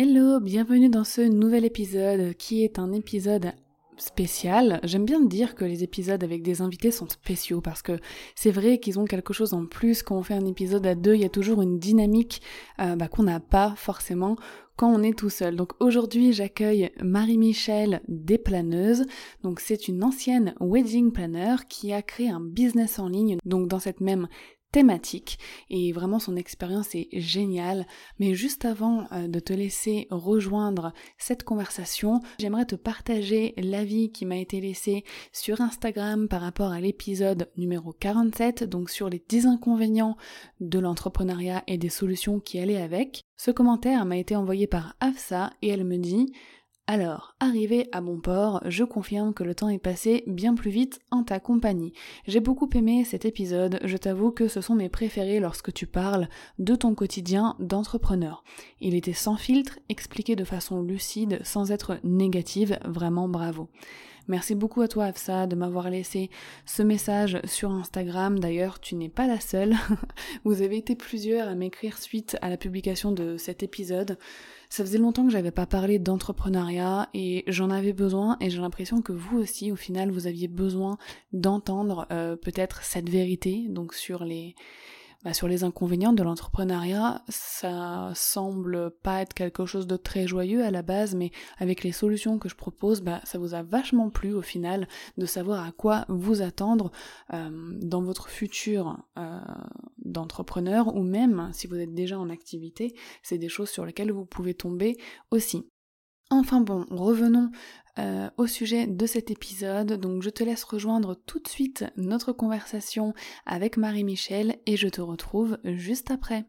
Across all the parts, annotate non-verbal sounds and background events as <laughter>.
Hello, bienvenue dans ce nouvel épisode qui est un épisode spécial. J'aime bien dire que les épisodes avec des invités sont spéciaux parce que c'est vrai qu'ils ont quelque chose en plus. Quand on fait un épisode à deux, il y a toujours une dynamique euh, bah, qu'on n'a pas forcément quand on est tout seul. Donc aujourd'hui, j'accueille Marie-Michel Desplaneuses. Donc c'est une ancienne wedding planner qui a créé un business en ligne. Donc dans cette même thématique et vraiment son expérience est géniale. Mais juste avant euh, de te laisser rejoindre cette conversation, j'aimerais te partager l'avis qui m'a été laissé sur Instagram par rapport à l'épisode numéro 47, donc sur les 10 inconvénients de l'entrepreneuriat et des solutions qui allaient avec. Ce commentaire m'a été envoyé par Afsa et elle me dit alors, arrivé à bon port, je confirme que le temps est passé bien plus vite en ta compagnie. J'ai beaucoup aimé cet épisode, je t'avoue que ce sont mes préférés lorsque tu parles de ton quotidien d'entrepreneur. Il était sans filtre, expliqué de façon lucide, sans être négative, vraiment bravo. Merci beaucoup à toi Afsa de m'avoir laissé ce message sur Instagram. D'ailleurs, tu n'es pas la seule. <laughs> Vous avez été plusieurs à m'écrire suite à la publication de cet épisode. Ça faisait longtemps que j'avais pas parlé d'entrepreneuriat et j'en avais besoin et j'ai l'impression que vous aussi au final vous aviez besoin d'entendre euh, peut-être cette vérité donc sur les bah, sur les inconvénients de l'entrepreneuriat, ça semble pas être quelque chose de très joyeux à la base, mais avec les solutions que je propose, bah, ça vous a vachement plu au final de savoir à quoi vous attendre euh, dans votre futur euh, d'entrepreneur ou même si vous êtes déjà en activité, c'est des choses sur lesquelles vous pouvez tomber aussi. Enfin bon, revenons euh, au sujet de cet épisode. Donc je te laisse rejoindre tout de suite notre conversation avec Marie-Michel et je te retrouve juste après.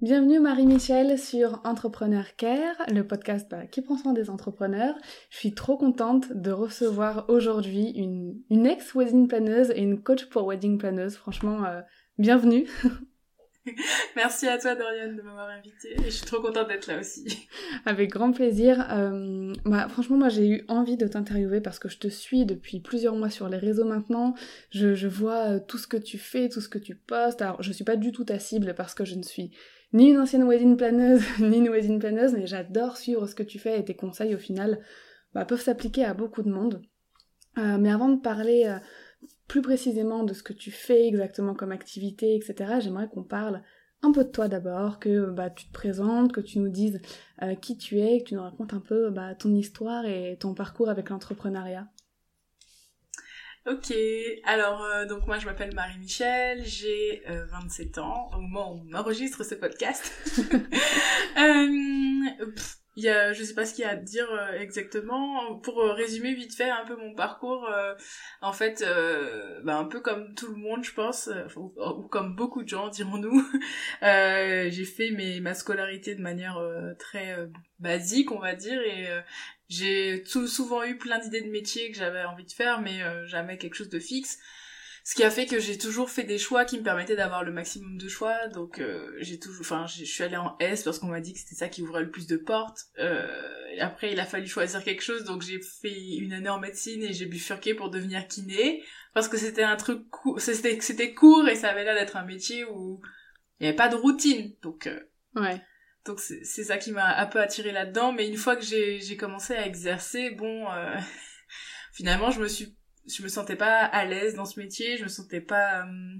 Bienvenue Marie-Michel sur Entrepreneur Care, le podcast bah, qui prend soin des entrepreneurs. Je suis trop contente de recevoir aujourd'hui une, ex-wedding planeuse et une coach pour wedding planeuse. Franchement, euh, bienvenue. <laughs> <laughs> Merci à toi Dorian de m'avoir invitée et je suis trop contente d'être là aussi. Avec grand plaisir. Euh, bah, franchement, moi j'ai eu envie de t'interviewer parce que je te suis depuis plusieurs mois sur les réseaux maintenant. Je, vois euh, tout ce que tu fais, tout ce que tu postes. Alors je suis pas du tout ta cible parce que je ne suis ni une ancienne wedding planeuse <laughs> ni une wedding planeuse, mais j'adore suivre ce que tu fais et tes conseils au final bah, peuvent s'appliquer à beaucoup de monde. Euh, mais avant de parler plus précisément de ce que tu fais exactement comme activité, etc., j'aimerais qu'on parle un peu de toi d'abord, que bah, tu te présentes, que tu nous dises euh, qui tu es, que tu nous racontes un peu bah, ton histoire et ton parcours avec l'entrepreneuriat. Ok, alors euh, donc moi je m'appelle Marie-Michel, j'ai 27 ans au moment où on enregistre ce podcast. <laughs> Il y a, je sais pas ce qu'il y a à dire euh, exactement. Pour euh, résumer vite fait un peu mon parcours, euh, en fait, bah, un peu comme tout le monde, je pense, ou, comme beaucoup de gens, <laughs> dirons-nous, j'ai fait mes, ma scolarité de manière très basique, on va dire, et j'ai tout souvent eu plein d'idées de métiers que j'avais envie de faire, mais jamais quelque chose de fixe ce qui a fait que j'ai toujours fait des choix qui me permettaient d'avoir le maximum de choix. Donc euh, j'ai toujours enfin je suis allée en S parce qu'on m'a dit que c'était ça qui ouvrait le plus de portes. Euh, après il a fallu choisir quelque chose. Donc j'ai fait une année en médecine et j'ai bifurqué pour devenir kiné. Parce que c'était un truc court c'était c'était court et ça avait l'air d'être un métier où il n'y avait pas de routine. Donc euh, ouais. donc c'est ça qui m'a un peu attiré là-dedans. Mais une fois que j'ai j'ai commencé à exercer bon <laughs> finalement je me suis je me sentais pas à l'aise dans ce métier, je me sentais pas euh,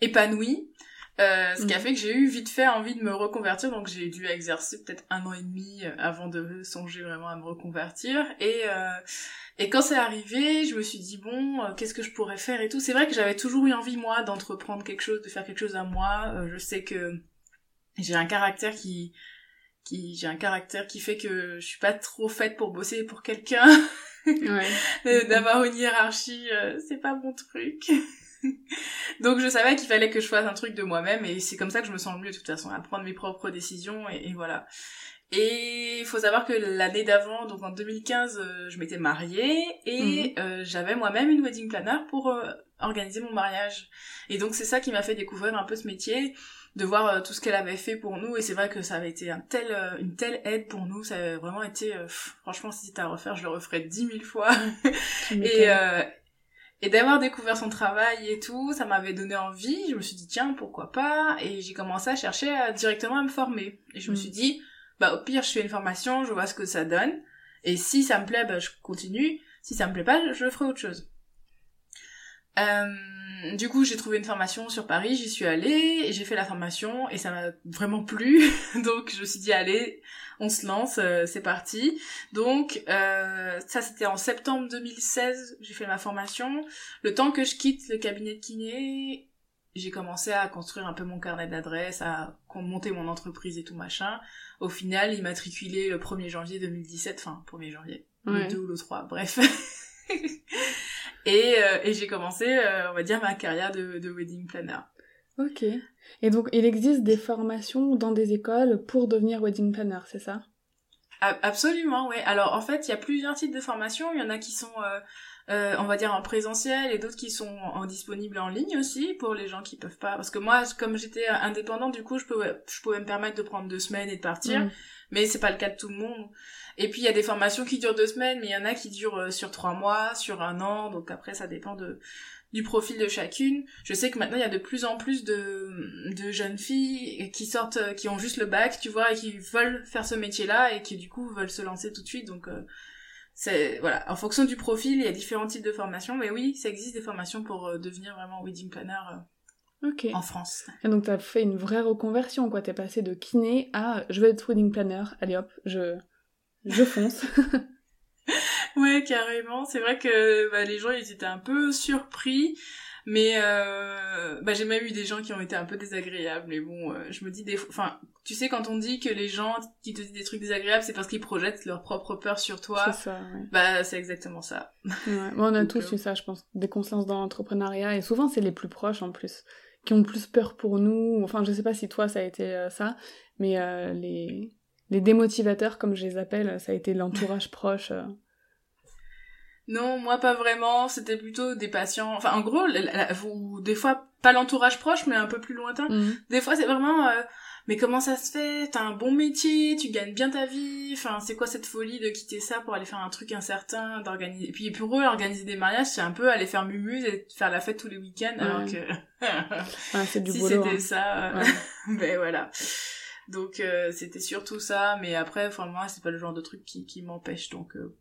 épanouie. Euh, ce qui a Mhm. fait que j'ai eu vite fait envie de me reconvertir, donc j'ai dû exercer peut-être un an et demi euh, avant de songer vraiment à me reconvertir. Et, euh, et quand c'est arrivé, je me suis dit, bon, euh, qu'est-ce que je pourrais faire et tout. C'est vrai que j'avais toujours eu envie, moi, d'entreprendre quelque chose, de faire quelque chose à moi. Euh, je sais que j'ai un caractère qui... qui j'ai un caractère qui fait que je suis pas trop faite pour bosser pour quelqu'un. <laughs> Ouais. <laughs> D'avoir une hiérarchie, euh, c'est pas mon truc. <laughs> Donc je savais qu'il fallait que je fasse un truc de moi-même et c'est comme ça que je me sens le mieux de toute façon, à prendre mes propres décisions et, et voilà. Et il faut savoir que l'année d'avant, donc en 2015, euh, je m'étais mariée et euh, j'avais moi-même une wedding planner pour euh, organiser mon mariage. Et donc c'est ça qui m'a fait découvrir un peu ce métier, de voir euh, tout ce qu'elle avait fait pour nous et c'est vrai que ça avait été un tel, euh, une telle aide pour nous, ça avait vraiment été, euh, pff, franchement si c'était à refaire, je le referais dix mille fois. <laughs> Et, euh, et d'avoir découvert son travail et tout, ça m'avait donné envie. Je me suis dit, tiens, pourquoi pas? Et j'ai commencé à chercher à- directement à me former. Et je me Mm. suis dit, bah au pire, je fais une formation, je vois ce que ça donne. Et si ça me plaît, bah, je continue. Si ça me plaît pas, je ferai autre chose. Euh, du coup, j'ai trouvé une formation sur Paris, j'y suis allée, et j'ai fait la formation, et ça m'a vraiment plu. <laughs> Donc, je me suis dit, allez, on se lance, euh, c'est parti. Donc, euh, ça, c'était en septembre 2016, j'ai fait ma formation. Le temps que je quitte le cabinet de kiné, j'ai commencé à construire un peu mon carnet d'adresses, à monter mon entreprise et tout machin. Au final, immatriculé le 1er janvier 2017, enfin, 1er janvier, Ouais. le 2 ou le 3, bref. <laughs> et euh, et j'ai commencé, euh, on va dire, ma carrière de, de wedding planner. Ok. Et donc, il existe des formations dans des écoles pour devenir wedding planner, c'est ça? Absolument, oui. Alors en fait, il y a plusieurs types de formations. Il y en a qui sont, euh, euh, on va dire, en présentiel et d'autres qui sont en disponibles en ligne aussi pour les gens qui peuvent pas. Parce que moi, comme j'étais indépendante, du coup, je pouvais, je pouvais me permettre de prendre deux semaines et de partir. Mm. Mais c'est pas le cas de tout le monde. Et puis il y a des formations qui durent deux semaines, mais il y en a qui durent euh, sur trois mois, sur un an. Donc après, ça dépend de du profil de chacune. Je sais que maintenant il y a de plus en plus de, de jeunes filles qui sortent, euh, qui ont juste le bac, tu vois, et qui veulent faire ce métier-là et qui du coup veulent se lancer tout de suite. Donc euh, c'est voilà, en fonction du profil, il y a différents types de formations, mais oui, ça existe des formations pour devenir vraiment wedding planner Ok. en France. Et donc, t'as fait une vraie reconversion, quoi. T'es passé de kiné à je veux être wedding planner. Allez hop, je, je fonce. <laughs> Ouais, carrément. C'est vrai que bah, les gens ils étaient un peu surpris, mais euh, bah, j'ai même eu des gens qui ont été un peu désagréables. Mais bon, euh, je me dis des fois, enfin, tu sais quand on dit que les gens qui te disent des trucs désagréables, c'est parce qu'ils projettent leur propre peur sur toi. c'est ça, ouais. Bah c'est exactement ça. Ouais. Bon, on a Donc, tous euh, eu ça, je pense. Dès qu'on se lance dans l'entrepreneuriat, et souvent c'est les plus proches en plus, qui ont plus peur pour nous. Enfin, je sais pas si toi ça a été euh, ça, mais euh, les, les démotivateurs, comme je les appelle, ça a été l'entourage proche. euh. Non, moi pas vraiment. C'était plutôt des patients. Enfin, en gros, la- la- ou des fois pas l'entourage proche, mais un peu plus lointain. Mhm. Des fois, c'est vraiment. euh, mais comment ça se fait? T'as un bon métier, tu gagnes bien ta vie. Enfin, c'est quoi cette folie de quitter ça pour aller faire un truc incertain, d'organiser. Et puis pour eux, organiser des mariages, c'est un peu aller faire mumuse et faire la fête tous les week-ends, alors que <laughs> Ouais, c'est du <laughs> si c'était hein. ça, euh, Ouais. <laughs> ben voilà. Donc euh, c'était surtout ça, mais après, enfin moi, c'est pas le genre de truc qui, qui m'empêche, donc euh,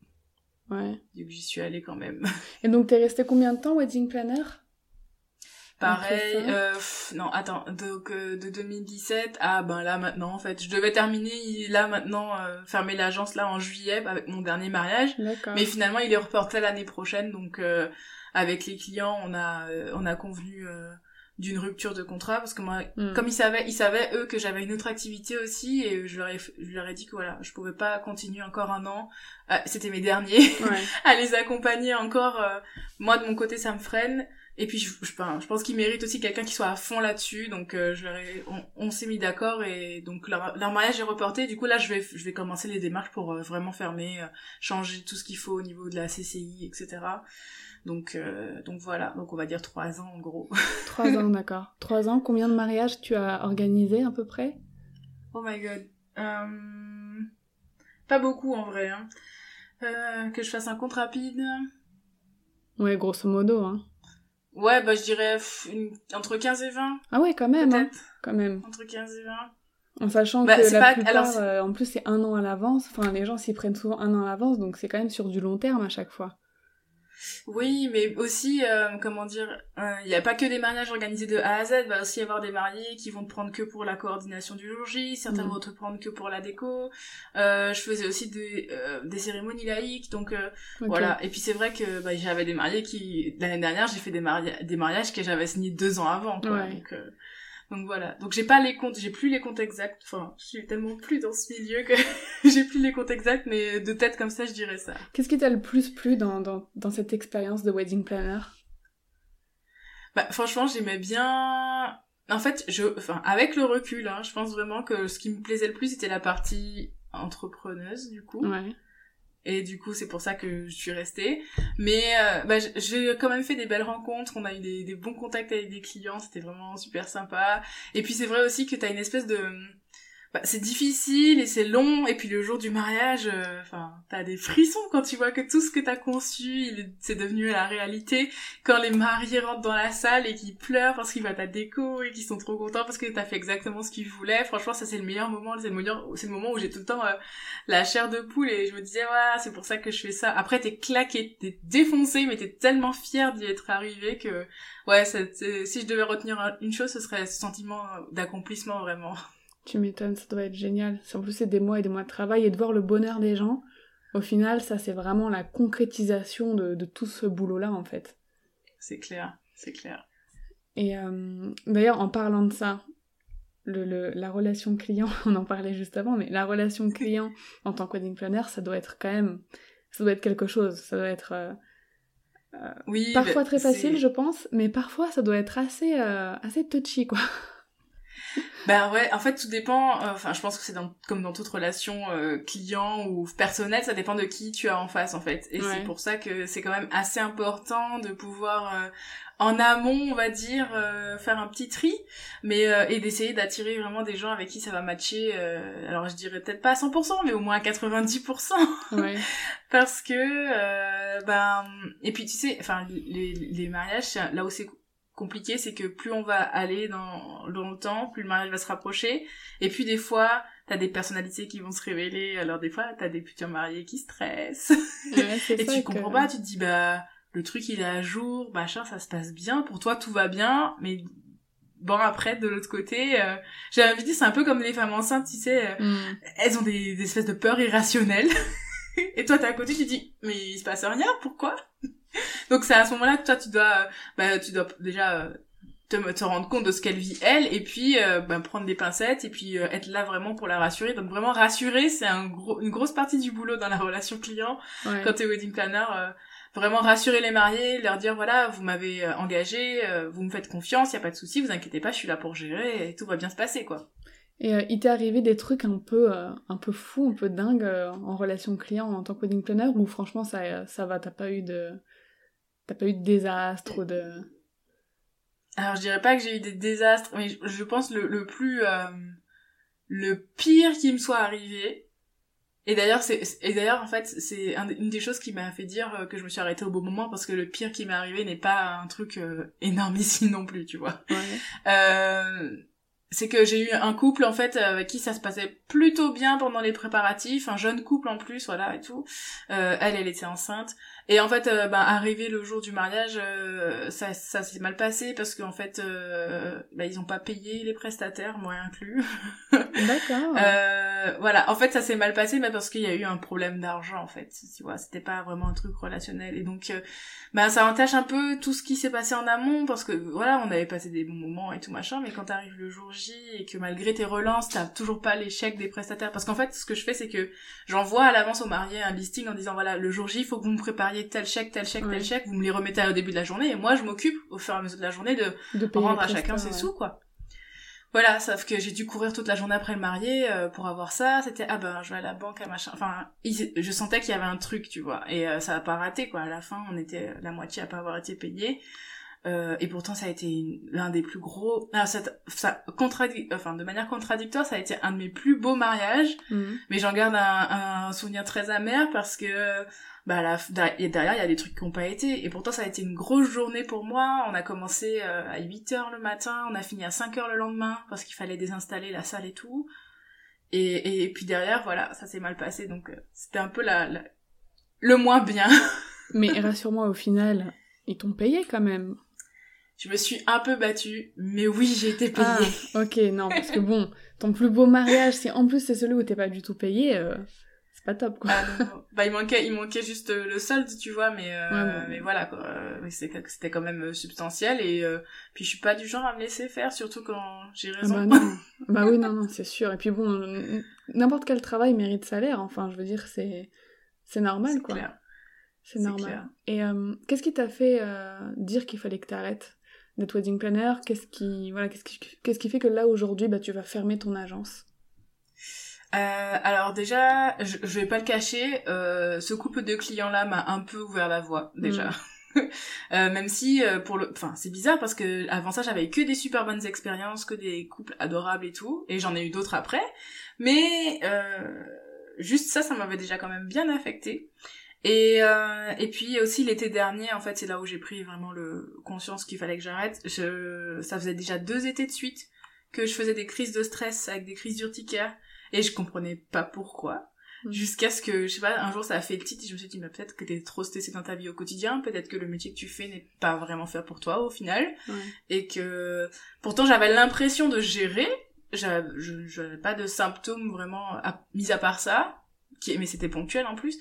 Ouais. du coup, j'y suis allée quand même. Et donc, t'es resté combien de temps wedding planner? Pareil, Après ça euh, pff, non, attends, donc euh, de 2017 à ben là maintenant en fait, je devais terminer là maintenant, euh, fermer l'agence là en juillet avec mon dernier mariage, D'accord. mais finalement il est reporté l'année prochaine, donc euh, avec les clients on a euh, on a convenu euh, d'une rupture de contrat parce que moi, Mm. comme ils savaient, ils savaient eux que j'avais une autre activité aussi et je leur ai je leur ai dit que voilà, je pouvais pas continuer encore un an, Euh, c'était mes derniers Ouais. <laughs> à les accompagner encore. euh, moi, de mon côté, ça me freine. Et puis, je, je, pense qu'ils méritent aussi quelqu'un qui soit à fond là-dessus. Donc, euh, je leur ai- on, on s'est mis d'accord et donc leur, leur mariage est reporté. Du coup, là, je vais, je vais commencer les démarches pour euh, vraiment fermer, euh, changer tout ce qu'il faut au niveau de la CCI, etc. Donc, euh, donc voilà. Donc, on va dire trois ans en gros. <laughs> Trois ans, d'accord. Trois ans, combien de mariages tu as organisé à peu près? Oh my god. Euh, Pas beaucoup en vrai. Hein. Euh, que je fasse un compte rapide. Ouais, grosso modo, hein. Ouais, bah je dirais une- entre 15 et 20, Ah ouais, quand même, hein. Quand même. Entre 15 et 20. En sachant Bah, que la pas- plupart, alors, euh, en plus, c'est un an à l'avance. Enfin, les gens s'y prennent souvent un an à l'avance, donc c'est quand même sur du long terme à chaque fois. Oui, mais aussi, euh, comment dire, euh, il n'y a pas que des mariages organisés de A à Z, il va aussi y avoir des mariés qui vont te prendre que pour la coordination du jour J, certains Mm. vont te prendre que pour la déco. Euh, je faisais aussi des, euh, des cérémonies laïques, donc euh, voilà. Et puis c'est vrai que bah, j'avais des mariés qui, l'année dernière, j'ai fait des, maria- des mariages que j'avais signés deux ans avant, quoi. Ouais. Donc, euh, donc voilà. Donc j'ai pas les comptes, j'ai plus les comptes exacts. Enfin, je suis tellement plus dans ce milieu que <laughs> j'ai plus les comptes exacts, mais de tête comme ça, je dirais ça. Qu'est-ce qui t'a le plus plu dans, dans, dans cette expérience de wedding planner? Bah, franchement, j'aimais bien. En fait, je, enfin, avec le recul, hein, je pense vraiment que ce qui me plaisait le plus, c'était la partie entrepreneuse, du coup. Ouais. Et du coup, c'est pour ça que je suis restée. Mais euh, bah, j'ai quand même fait des belles rencontres. On a eu des, des bons contacts avec des clients. C'était vraiment super sympa. Et puis c'est vrai aussi que t'as une espèce de... Bah, c'est difficile et c'est long. Et puis le jour du mariage, euh, enfin, t'as des frissons quand tu vois que tout ce que t'as conçu, c'est devenu la réalité. Quand les mariés rentrent dans la salle et qu'ils pleurent parce qu'ils voient ta déco et qu'ils sont trop contents parce que t'as fait exactement ce qu'ils voulaient. Franchement, ça c'est le meilleur moment. C'est le meilleur, c'est le moment où j'ai tout le temps euh, la chair de poule et je me disais ouais c'est pour ça que je fais ça après t'es claqué t'es défoncé mais t'es tellement fier d'y être arrivé que ouais si je devais retenir un- une chose ce serait ce sentiment d'accomplissement vraiment Tu m'étonnes, ça doit être génial. En plus, c'est des mois et des mois de travail et de voir le bonheur des gens. Au final, ça, c'est vraiment la concrétisation de, de tout ce boulot-là, en fait. c'est clair c'est clair Et euh, d'ailleurs, en parlant de ça, le, le- la relation client, <laughs> on en parlait juste avant, mais la relation client en tant que wedding planner, ça doit être quand même, ça doit être quelque chose. Ça doit être euh, oui parfois bah, très facile, je pense, mais parfois ça doit être assez, euh, assez touchy, quoi. Ben ouais, en fait tout dépend. euh, Enfin, je pense que c'est dans, comme dans toute relation euh, client ou personnelle, ça dépend de qui tu as en face en fait. Et Ouais. c'est pour ça que c'est quand même assez important de pouvoir euh, en amont, on va dire, euh, faire un petit tri, mais euh, et d'essayer d'attirer vraiment des gens avec qui ça va matcher. euh, alors je dirais peut-être pas à 100%, mais au moins à 90%. Ouais. <laughs> parce que euh, ben et puis tu sais enfin les, les mariages là où c'est compliqué c'est que plus on va aller dans, dans le temps plus le mariage va se rapprocher. Et puis des fois t'as des personnalités qui vont se révéler. Alors des fois t'as des futurs mariés qui stressent. Ouais, <laughs> et tu que- comprends pas tu te dis bah le truc il est à jour machin ça se passe bien. Pour toi tout va bien. Mais bon après de l'autre côté euh, j'ai envie de dire c'est un peu comme les femmes enceintes tu sais euh, Hmm. elles ont des, des espèces de peurs irrationnelles. <laughs> Et toi, t'es à côté, tu dis, mais il se passe rien, pourquoi? <laughs> Donc c'est à ce moment-là que toi, tu dois, euh, bah, tu dois déjà euh, te, te rendre compte de ce qu'elle vit elle, et puis euh, bah, prendre des pincettes, et puis euh, être là vraiment pour la rassurer. Donc vraiment rassurer, c'est un gros, une grosse partie du boulot dans la relation client Ouais. quand t'es wedding planner. euh, vraiment rassurer les mariés, leur dire voilà, vous m'avez engagé, vous me faites confiance, y a pas de souci, vous inquiétez pas, je suis là pour gérer, et tout va bien se passer, quoi. Et il t'est arrivé des trucs un peu, un peu fous, un peu dingues en relation client en tant que wedding planner ou franchement ça, ça va, t'as pas eu de, t'as pas eu de désastre ou de. Alors je dirais pas que j'ai eu des désastres, mais je, je pense le, le plus euh, le pire qui me soit arrivé. Et d'ailleurs c'est et d'ailleurs en fait c'est un- une des choses qui m'a fait dire euh, que je me suis arrêtée au bon moment parce que le pire qui m'est arrivé n'est pas un truc euh, énormissime non plus, tu vois. Ouais. Euh, c'est que j'ai eu un couple en fait avec qui ça se passait plutôt bien pendant les préparatifs, un jeune couple en plus, voilà et tout. Euh, elle, elle était enceinte et en fait, euh, ben, arrivé le jour du mariage, euh, ça, ça s'est mal passé parce qu'en fait, euh, ben, ils ont pas payé les prestataires, moi inclus. <laughs> D'accord. Euh, voilà, en fait, ça s'est mal passé, mais parce qu'il y a eu un problème d'argent, en fait. Tu vois, c'était pas vraiment un truc relationnel. Et donc, euh, ben, ça entache un peu tout ce qui s'est passé en amont, parce que, voilà, on avait passé des bons moments et tout machin, mais quand t'arrives le jour J et que malgré tes relances, t'as toujours pas les chèques des prestataires. Parce qu'en fait, ce que je fais, c'est que j'envoie à l'avance au marié un listing en disant, voilà, le jour J, il faut que vous me prépariez tel chèque, tel chèque, Ouais. tel chèque, vous me les remettez au début de la journée, et moi, je m'occupe, au fur et à mesure de la journée, de de rendre à chacun ses sous, quoi. Voilà, sauf que j'ai dû courir toute la journée après le marié euh, pour avoir ça. C'était ah ben je vais à la banque à machin. Enfin, il- je sentais qu'il y avait un truc, tu vois. Et euh, ça a pas raté quoi. À la fin, on était la moitié à pas avoir été payé. Euh, et pourtant, ça a été l'un des plus gros. Ah, ça, ça enfin de manière contradictoire, ça a été un de mes plus beaux mariages. Mhm. Mais j'en garde un, un souvenir très amer parce que bah la, derrière il y a des trucs qui n'ont pas été et pourtant ça a été une grosse journée pour moi on a commencé euh, à 8 heures le matin on a fini à 5 heures le lendemain parce qu'il fallait désinstaller la salle et tout et, et, puis derrière voilà ça s'est mal passé donc euh, c'était un peu la, la- le moins bien Mais rassure-moi, au final, ils t'ont payé quand même. Je me suis un peu battue, mais oui, j'ai été payée. Ah, ok, non, parce que bon, ton plus beau mariage, si en plus c'est celui où t'es pas du tout payé, euh, c'est pas top, quoi. Ah, bah, il manquait, il manquait juste euh, le solde, tu vois, mais, euh, mais voilà, quoi. C'était quand même substantiel, et puis je suis pas du genre à me laisser faire, surtout quand j'ai Ah raison. bah, non. <laughs> bah oui, non, non, c'est sûr. Et puis bon, n'importe quel travail mérite salaire, enfin, je veux dire, c'est c'est normal, quoi. C'est C'est normal. clair. Et euh, qu'est-ce qui t'a fait euh, dire qu'il fallait que t'arrêtes? D'être wedding planner Qu'est-ce qui, voilà, qu'est-ce qui, qu'est-ce qui fait que là aujourd'hui, bah, tu vas fermer ton agence? Euh, alors déjà, je, je vais pas le cacher, euh, ce couple de clients-là m'a un peu ouvert la voie déjà. <laughs> Euh, même si euh, pour le, enfin c'est bizarre parce que avant ça j'avais que des super bonnes expériences, que des couples adorables et tout, et j'en ai eu d'autres après. Mais euh, juste ça, ça m'avait déjà quand même bien affecté. Et euh, et puis aussi l'été dernier, en fait, c'est là où j'ai pris vraiment le conscience qu'il fallait que j'arrête. Je, ça faisait déjà deux étés de suite que je faisais des crises de stress avec des crises d'urticaire et je comprenais pas pourquoi. Mm. Jusqu'à ce que, je sais pas, un jour ça a fait tilt et je me suis dit, mais peut-être que t'es trop stressée dans ta vie au quotidien, peut-être que le métier que tu fais n'est pas vraiment fait pour toi au final, et que pourtant j'avais l'impression de gérer, j'avais je- j'avais pas de symptômes vraiment, à- mis à part ça, qui, mais c'était ponctuel en plus,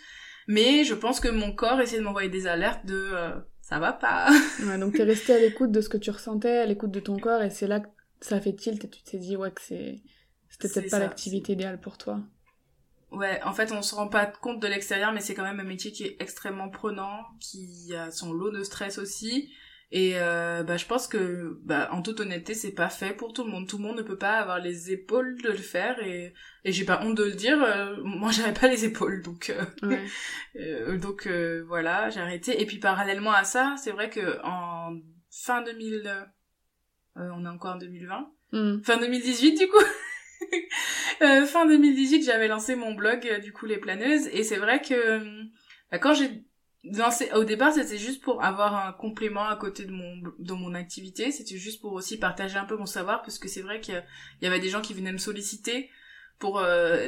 mais je pense que mon corps essayait de m'envoyer des alertes de euh, ça va pas. <laughs> Ouais, donc t'es resté à l'écoute de ce que tu ressentais, à l'écoute de ton corps, et c'est là que ça fait tilt et tu t'es dit ouais que c'est c'était peut-être pas l'activité idéale pour toi. Ouais, en fait, on se rend pas compte de l'extérieur, mais c'est quand même un métier qui est extrêmement prenant, qui a son lot de stress aussi. Et euh, bah, je pense que, bah, en toute honnêteté, c'est pas fait pour tout le monde. Tout le monde ne peut pas avoir les épaules de le faire, et, et j'ai pas honte de le dire. euh, moi, j'avais pas les épaules, donc euh, Ouais. <laughs> euh, donc euh, voilà, j'ai arrêté. Et puis parallèlement à ça, c'est vrai que en fin 2000, euh, on est encore en 2020, Mm. fin 2018 du coup. <laughs> Euh, fin 2018, j'avais lancé mon blog du coup les planeuses et c'est vrai que bah, quand j'ai au départ, c'était juste pour avoir un complément à côté de mon de mon activité, c'était juste pour aussi partager un peu mon savoir parce que c'est vrai qu'il y avait des gens qui venaient me solliciter pour euh,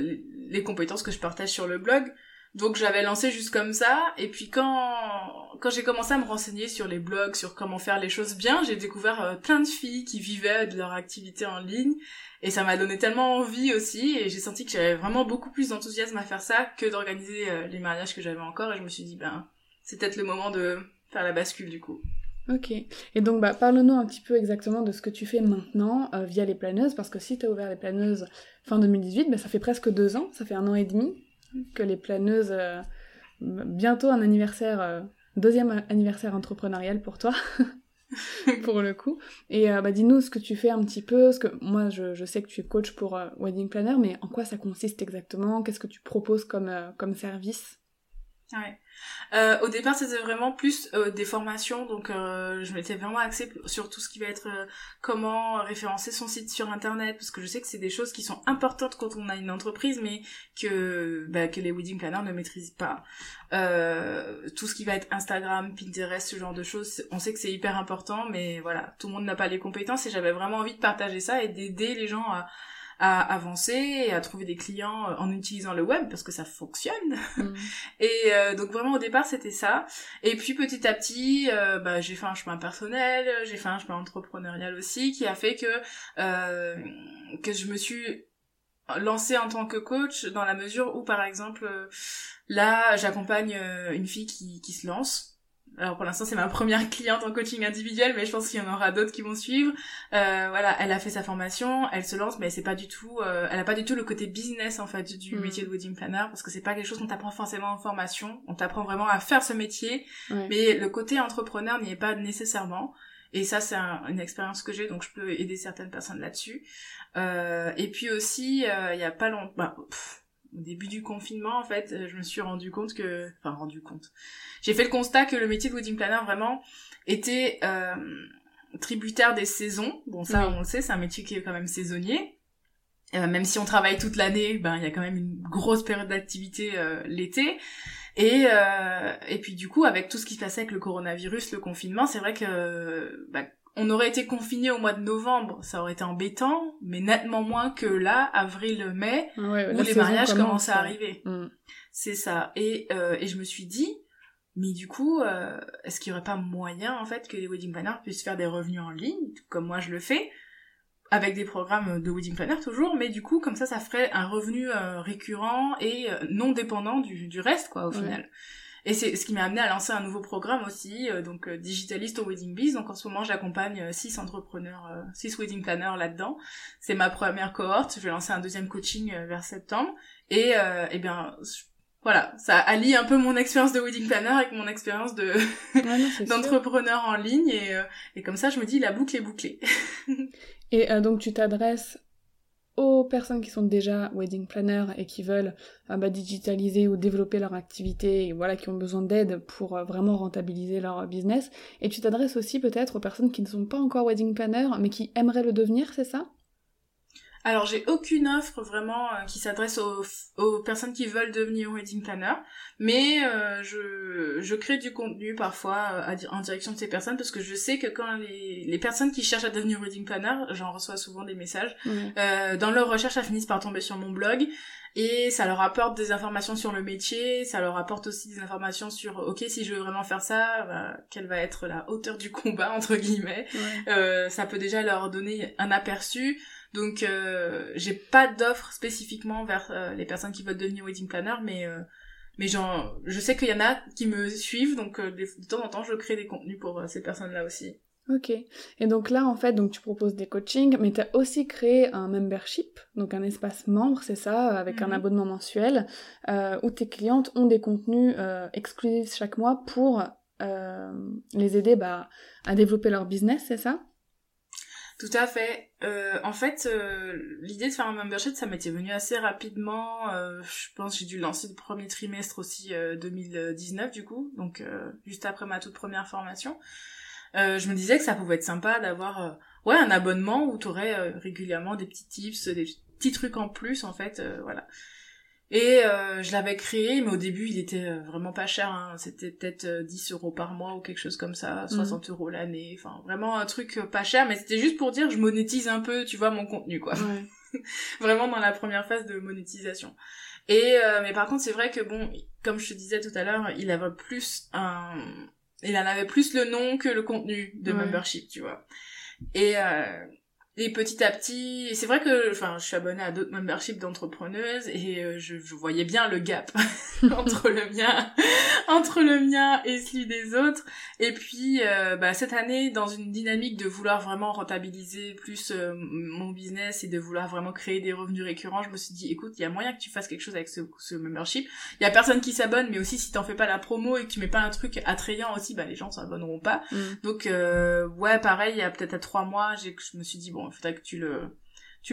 les compétences que je partage sur le blog. Donc j'avais lancé juste comme ça. Et puis quand quand j'ai commencé à me renseigner sur les blogs, sur comment faire les choses bien, j'ai découvert euh, plein de filles qui vivaient de leur activité en ligne. Et ça m'a donné tellement envie aussi. Et j'ai senti que j'avais vraiment beaucoup plus d'enthousiasme à faire ça que d'organiser euh, les mariages que j'avais encore. Et je me suis dit ben c'est peut-être le moment de faire la bascule du coup. Ok. Et donc, bah, parle-nous un petit peu exactement de ce que tu fais maintenant euh, via les planeuses, parce que si tu as ouvert les planeuses fin 2018, bah, ça fait presque deux ans, ça fait un an et demi que les planeuses, euh, bientôt un anniversaire, euh, deuxième anniversaire entrepreneurial pour toi, <laughs> pour le coup. Et bah, dis-nous ce que tu fais un petit peu, ce que moi je, je sais que tu es coach pour Wedding Planner, mais en quoi ça consiste exactement? Qu'est-ce que tu proposes comme, comme service? Ouais. Euh, au départ, c'était vraiment plus euh, des formations, donc euh, je m'étais vraiment axée sur tout ce qui va être euh, comment référencer son site sur internet, parce que je sais que c'est des choses qui sont importantes quand on a une entreprise, mais que bah, que les wedding planners ne maîtrisent pas. Euh, tout ce qui va être Instagram, Pinterest, ce genre de choses, on sait que c'est hyper important, mais voilà, tout le monde n'a pas les compétences et j'avais vraiment envie de partager ça et d'aider les gens à à avancer et à trouver des clients euh, en utilisant le web parce que ça fonctionne. Mm. <laughs> Et euh, donc vraiment au départ c'était ça. Et puis petit à petit, euh, bah, j'ai fait un chemin personnel, j'ai fait un chemin entrepreneurial aussi qui a fait que euh, que je me suis lancée en tant que coach dans la mesure où par exemple là j'accompagne une fille qui, qui se lance. Alors pour l'instant c'est ma première <laughs> cliente en coaching individuel, mais je pense qu'il y en aura d'autres qui vont suivre. Euh, voilà, elle a fait sa formation, elle se lance, mais c'est pas du tout, euh, elle a pas du tout le côté business en fait du Mm. métier de wedding planner parce que c'est pas quelque chose qu'on t'apprend forcément en formation. On t'apprend vraiment à faire ce métier, Ouais. mais le côté entrepreneur n'y est pas nécessairement. Et ça, c'est un- une expérience que j'ai, donc je peux aider certaines personnes là-dessus. Euh, et puis aussi, euh, il y a pas longtemps, bah, pff, au début du confinement, en fait, euh, je me suis rendu compte que, enfin, rendu compte. J'ai fait le constat que le métier de wedding planner vraiment était euh, tributaire des saisons. Bon, ça, Oui. on le sait, c'est un métier qui est quand même saisonnier. Euh, même si on travaille toute l'année, ben il y a quand même une grosse période d'activité euh, l'été. Et euh, et puis du coup, avec tout ce qui se passait avec le coronavirus, le confinement, c'est vrai que bah, on aurait été confiné au mois de novembre, ça aurait été embêtant, mais nettement moins que là, avril, mai, ouais, où les mariages commence, commencent à arriver. Mm. C'est ça. Et, euh, et je me suis dit, Mais du coup, euh, est-ce qu'il y aurait pas moyen en fait que les wedding planners puissent faire des revenus en ligne, comme moi je le fais, avec des programmes de wedding planner toujours, mais du coup comme ça, ça ferait un revenu euh, récurrent et euh, non dépendant du, du reste quoi au final. Et c'est ce qui m'a amené à lancer un nouveau programme aussi, euh, donc euh, digitaliste au Wedding Biz. Donc en ce moment, j'accompagne euh, six entrepreneurs, six wedding planners là-dedans. C'est ma première cohorte. Je vais lancer un deuxième coaching vers septembre. Et eh bien, voilà, ça allie un peu mon expérience de wedding planner avec mon expérience de d'entrepreneur en ligne et, et comme ça je me dis la boucle est bouclée. <laughs> et donc tu t'adresses aux personnes qui sont déjà wedding planners et qui veulent euh, bah, digitaliser ou développer leur activité et voilà qui ont besoin d'aide pour euh, vraiment rentabiliser leur business. Et tu t'adresses aussi peut-être aux personnes qui ne sont pas encore wedding planners mais qui aimeraient le devenir c'est ça? Alors j'ai aucune offre vraiment euh, qui s'adresse aux, aux, personnes qui veulent devenir wedding planner, mais euh, je, je crée du contenu parfois euh, en direction de ces personnes parce que je sais que quand les, les personnes qui cherchent à devenir wedding planner, j'en reçois souvent des messages, dans leur recherche elles finissent par tomber sur mon blog et ça leur apporte des informations sur le métier, ça leur apporte aussi des informations sur ok si je veux vraiment faire ça, bah, quelle va être la hauteur du combat <laughs> entre guillemets? ça peut déjà leur donner un aperçu. Donc euh, j'ai pas d'offre spécifiquement vers euh, les personnes qui veulent devenir wedding planner, mais euh, mais genre je sais qu'il y en a qui me suivent, donc de, temps en temps je crée des contenus pour ces personnes-là aussi. Ok. Et donc là, en fait, donc tu proposes des coachings, mais tu as aussi créé un membership, donc un espace membre, c'est ça, avec un mhm. abonnement mensuel, où tes clientes ont des contenus exclusifs chaque mois pour les aider bah, à développer leur business, c'est ça? Tout à fait. Euh, en fait, euh, l'idée de faire un membership, ça m'était venu assez rapidement. Euh, je pense que j'ai dû lancer le premier trimestre aussi 2019 du coup, donc juste après ma toute première formation. je me disais que ça pouvait être sympa d'avoir ouais un abonnement où tu aurais régulièrement des petits tips, des petits trucs en plus en fait, voilà. Et euh, je l'avais créé, mais au début, il était euh, vraiment pas cher. Hein. C'était peut-être 10 euh, euros par mois ou quelque chose comme ça, 60 mhm. euros l'année. Enfin, vraiment un truc pas cher, mais c'était juste pour dire je monétise un peu, tu vois, mon contenu, quoi. <laughs> vraiment dans la première phase de monétisation. Et mais par contre, c'est vrai que bon, comme je te disais tout à l'heure, il avait plus un, il en avait plus le nom que le contenu de membership, tu vois. Et et petit à petit, c'est vrai que, enfin, je suis abonnée à d'autres memberships d'entrepreneuses et euh, je, je, voyais bien le gap <laughs> entre le mien, entre le mien et celui des autres. Et puis, euh, bah, cette année, dans une dynamique de vouloir vraiment rentabiliser plus euh, mon business et de vouloir vraiment créer des revenus récurrents, je me suis dit, écoute, il y a moyen que tu fasses quelque chose avec ce, ce membership. Il y a personne qui s'abonne, mais aussi si t'en fais pas la promo et que tu mets pas un truc attrayant aussi, bah les gens s'abonneront pas. Mm. Donc, ouais, pareil, il y a peut-être à trois mois, j'ai, je me suis dit bon il faudrait que tu le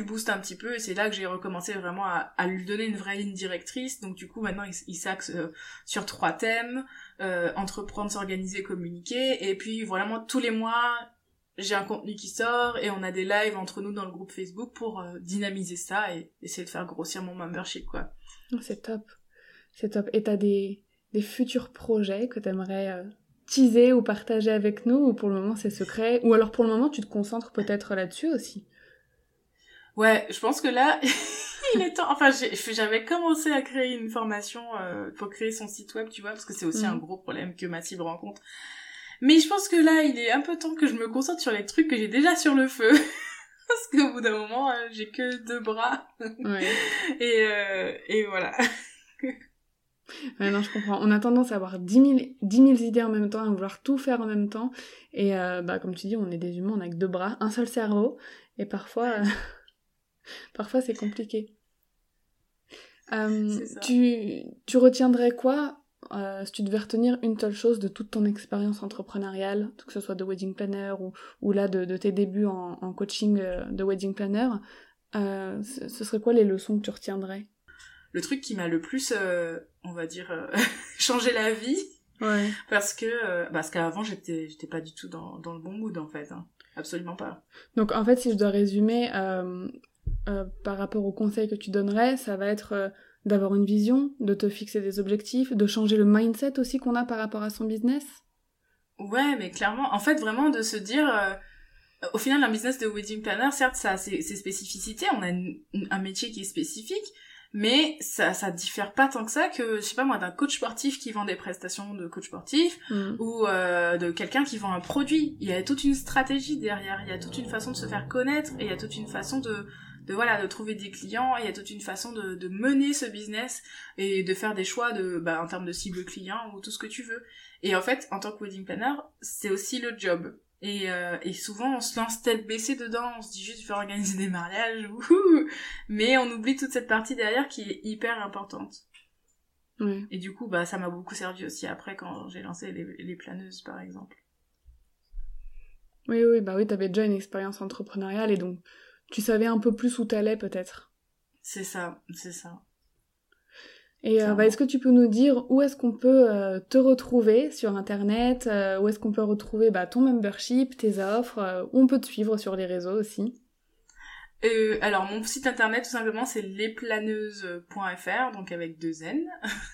le boostes un petit peu. Et c'est là que j'ai recommencé vraiment à, lui donner une vraie ligne directrice. Donc du coup maintenant il, s'axe euh, sur trois thèmes euh, entreprendre s'organiser communiquer. Et puis vraiment tous les mois j'ai un contenu qui sort et on a des lives entre nous dans le groupe Facebook pour euh, dynamiser ça et essayer de faire grossir mon membership quoi. C'est top. C'est top. Et t'as des des futurs projets que t'aimerais teaser ou partager avec nous ou pour le moment c'est secret Ou alors pour le moment tu te concentres peut-être là-dessus aussi Ouais, je pense que là, <laughs> il est temps. Enfin, j'avais commencé à créer une formation euh, pour créer son site web, tu vois, parce que c'est aussi un mhm. gros problème que ma cible rencontre. Mais je pense que là, il est un peu temps que je me concentre sur les trucs que j'ai déjà sur le feu. <laughs> parce qu'au bout d'un moment, euh, j'ai que deux bras. Ouais. <laughs> et, euh, et voilà. Ouais, non, je comprends. On a tendance à avoir 10 000, idées en même temps, à vouloir tout faire en même temps. Et euh, bah, comme tu dis, on est des humains, on a que deux bras, un seul cerveau. Et parfois, euh, <laughs> parfois c'est compliqué. Euh, tu, tu retiendrais quoi si tu devais retenir une seule chose de toute ton expérience entrepreneuriale, que ce soit de wedding planner ou, ou là de, de tes débuts en, en coaching de wedding planner, ce serait quoi les leçons que tu retiendrais? Le truc qui m'a le plus, euh, on va dire, euh, <laughs> changé la vie. Ouais. Parce que, euh, parce qu'avant, j'étais, j'étais pas du tout dans, dans le bon mood, en fait. Hein. Absolument pas. Donc, en fait, si je dois résumer, par rapport aux conseils que tu donnerais, ça va être d'avoir une vision, de te fixer des objectifs, de changer le mindset aussi qu'on a par rapport à son business? Ouais, mais clairement, en fait, vraiment de se dire, au final, un business de wedding planner, certes, ça a ses, spécificités, on a un métier qui est spécifique, mais ça ça diffère pas tant que ça que je sais pas moi d'un coach sportif qui vend des prestations de coach sportif Mm. ou euh, de quelqu'un qui vend un produit. Il y a toute une stratégie derrière. Il y a toute une façon de se faire connaître et il y a toute une façon de de voilà de trouver des clients il y a toute une façon de, de mener ce business et de faire des choix de bah, en termes de cible client ou tout ce que tu veux. Et en fait en tant que wedding planner c'est aussi le job et, euh, et souvent on se lance tête baissée dedans on se dit juste je vais organiser des mariages <laughs> wouhou. Mais on oublie toute cette partie derrière qui est hyper importante. Et du coup bah ça m'a beaucoup servi aussi après quand j'ai lancé les, les planeuses par exemple. Oui, oui, bah oui, t'avais déjà une expérience entrepreneuriale et donc tu savais un peu plus où t'allais peut-être. c'est ça c'est ça Et euh, bah, est-ce que tu peux nous dire où est-ce qu'on peut euh, te retrouver sur internet euh, Où est-ce qu'on peut retrouver bah, ton membership, tes offres euh, Où on peut te suivre sur les réseaux aussi? Euh, alors mon site internet tout simplement c'est lesplaneuses.fr donc avec deux N.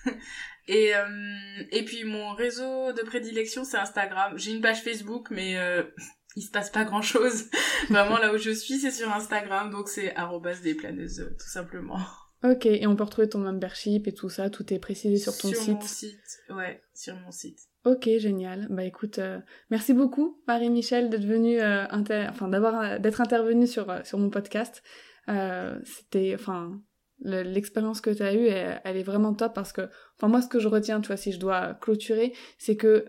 <laughs> Et euh, et puis mon réseau de prédilection c'est Instagram. J'ai une page Facebook mais euh, <laughs> il se passe pas grand chose <laughs> vraiment là où je suis c'est sur Instagram. Donc c'est arrobas des planeuses euh, tout simplement Ok, et on peut retrouver ton membership et tout ça, tout est précisé sur ton sur site. mon site ouais sur mon site Ok, génial. Bah écoute, euh, merci beaucoup Marie-Michel d'être venue, euh, inter- enfin d'avoir, euh, d'être intervenue sur euh, sur mon podcast. Euh, C'était, enfin, le- l'expérience que tu as eue, elle, elle est vraiment top parce que, enfin moi ce que je retiens, tu vois, si je dois clôturer, c'est que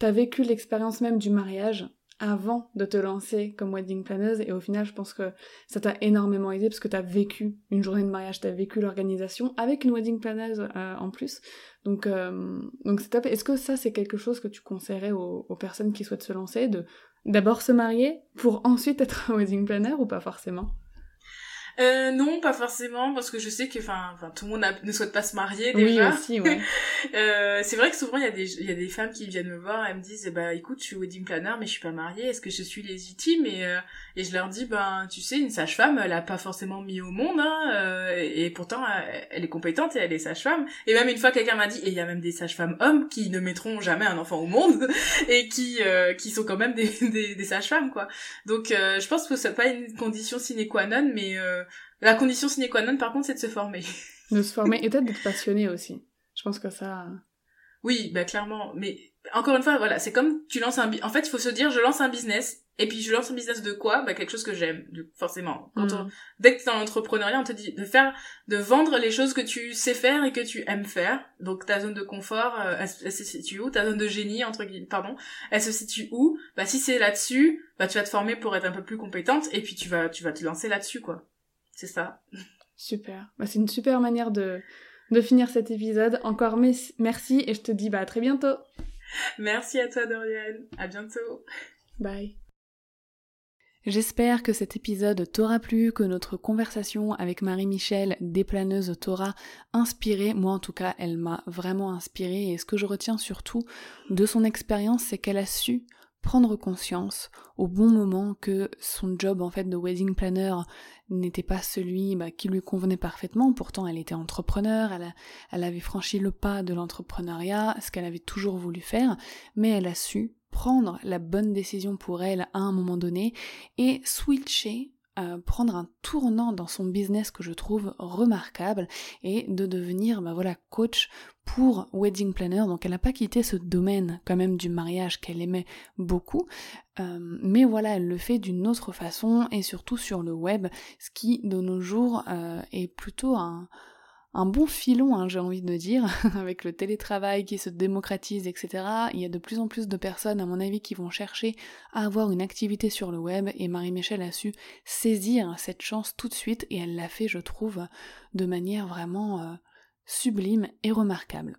tu as vécu l'expérience même du mariage avant de te lancer comme wedding planeuse et au final je pense que ça t'a énormément aidé parce que tu as vécu une journée de mariage, tu as vécu l'organisation avec une wedding planeuse euh, en plus. Donc euh, donc c'est top. Est-ce que ça c'est quelque chose que tu conseillerais aux, aux personnes qui souhaitent se lancer de d'abord se marier pour ensuite être un <laughs> wedding planner ou pas forcément? Euh, non pas forcément parce que je sais que enfin tout le monde a- ne souhaite pas se marier Oui déjà. aussi, ouais. <laughs> Euh, c'est vrai que souvent il y a des il y a des femmes qui viennent me voir elles me disent bah écoute je suis wedding planner mais je suis pas mariée est-ce que je suis légitime? Et euh, et je leur dis ben tu sais une sage-femme elle a pas forcément mis au monde hein, euh, et, et pourtant elle, est compétente et elle est sage-femme. Et même une fois quelqu'un m'a dit et il y a même des sages-femmes hommes qui ne mettront jamais un enfant au monde <laughs> et qui euh, qui sont quand même des <laughs> des, des sages-femmes quoi. Donc euh, je pense que c'est pas une condition sine qua non mais euh, la condition sine qua non par contre c'est de se former <laughs> De se former et peut-être d'être passionné aussi. Je pense que ça. Oui, bah clairement. Mais encore une fois, voilà, c'est comme tu lances un... En fait, il faut se dire, je lance un business. Et puis, je lance un business de quoi? Bah quelque chose que j'aime, forcément. Quand Mm. on- Dès que t'es dans l'entrepreneuriat, on te dit de faire, de vendre les choses que tu sais faire et que tu aimes faire. Donc ta zone de confort, euh, elle, elle se situe où? Ta zone de génie, entre guillemets, pardon, elle se situe où? Bah si c'est là-dessus, bah tu vas te former pour être un peu plus compétente et puis tu vas, tu vas te lancer là-dessus, quoi. C'est ça. Super. Bah, c'est une super manière de, de finir cet épisode. Encore mes- merci et je te dis bah, à très bientôt. Merci à toi, Dorian. À bientôt. Bye. J'espère que cet épisode t'aura plu, que notre conversation avec Marie-Michel, déplaneuse, t'aura inspiré. Moi, en tout cas, elle m'a vraiment inspiré. Et ce que je retiens surtout de son expérience, c'est qu'elle a su prendre conscience au bon moment que son job en fait de wedding planner n'était pas celui bah, qui lui convenait parfaitement. Pourtant, elle était entrepreneur, elle, elle avait franchi le pas de l'entrepreneuriat, ce qu'elle avait toujours voulu faire, mais elle a su prendre la bonne décision pour elle à un moment donné et switcher, euh, prendre un tournant dans son business que je trouve remarquable et de devenir bah voilà coach pour wedding planner. Donc elle n'a pas quitté ce domaine quand même du mariage qu'elle aimait beaucoup, euh, mais voilà elle le fait d'une autre façon et surtout sur le web, ce qui de nos jours euh, est plutôt un un bon filon, hein, j'ai envie de dire, <laughs> avec le télétravail qui se démocratise, etc. Il y a de plus en plus de personnes, à mon avis, qui vont chercher à avoir une activité sur le web, et Marie-Michel a su saisir cette chance tout de suite, et elle l'a fait, je trouve, de manière vraiment euh, sublime et remarquable.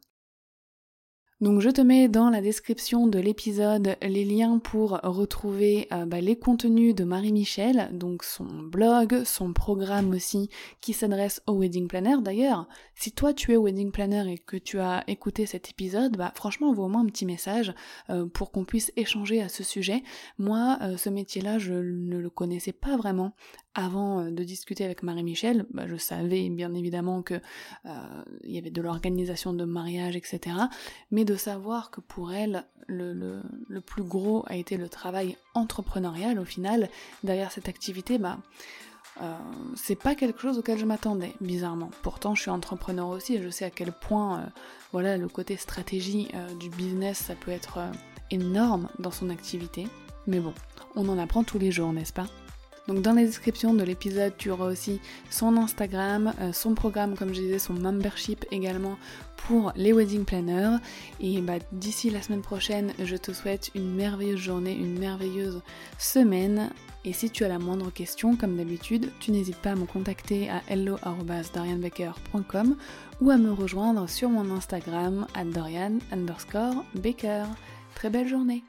Donc je te mets dans la description de l'épisode les liens pour retrouver euh, bah, les contenus de Marie-Michel, donc son blog, son programme aussi qui s'adresse au wedding planner. D'ailleurs, si toi tu es wedding planner et que tu as écouté cet épisode, bah franchement envoie-moi un petit message euh, pour qu'on puisse échanger à ce sujet. Moi, euh, ce métier-là, je ne le connaissais pas vraiment avant euh, de discuter avec Marie-Michel. Bah, je savais bien évidemment que euh, il y avait de l'organisation de mariage, etc. Mais de savoir que pour elle, le, plus gros a été le travail entrepreneurial au final derrière cette activité, bah euh, c'est pas quelque chose auquel je m'attendais, bizarrement. Pourtant, je suis entrepreneur aussi et je sais à quel point, voilà, le côté stratégie du business, ça peut être énorme dans son activité. Mais bon, on en apprend tous les jours, n'est-ce pas? Donc dans la description de l'épisode, tu auras aussi son Instagram, son programme, comme je disais, son membership également pour les wedding planners. Et bah, d'ici la semaine prochaine, je te souhaite une merveilleuse journée, une merveilleuse semaine. Et si tu as la moindre question, comme d'habitude, tu n'hésites pas à me contacter à hello.dorianbaker.com ou à me rejoindre sur mon Instagram à Dorian underscore Baker. Très belle journée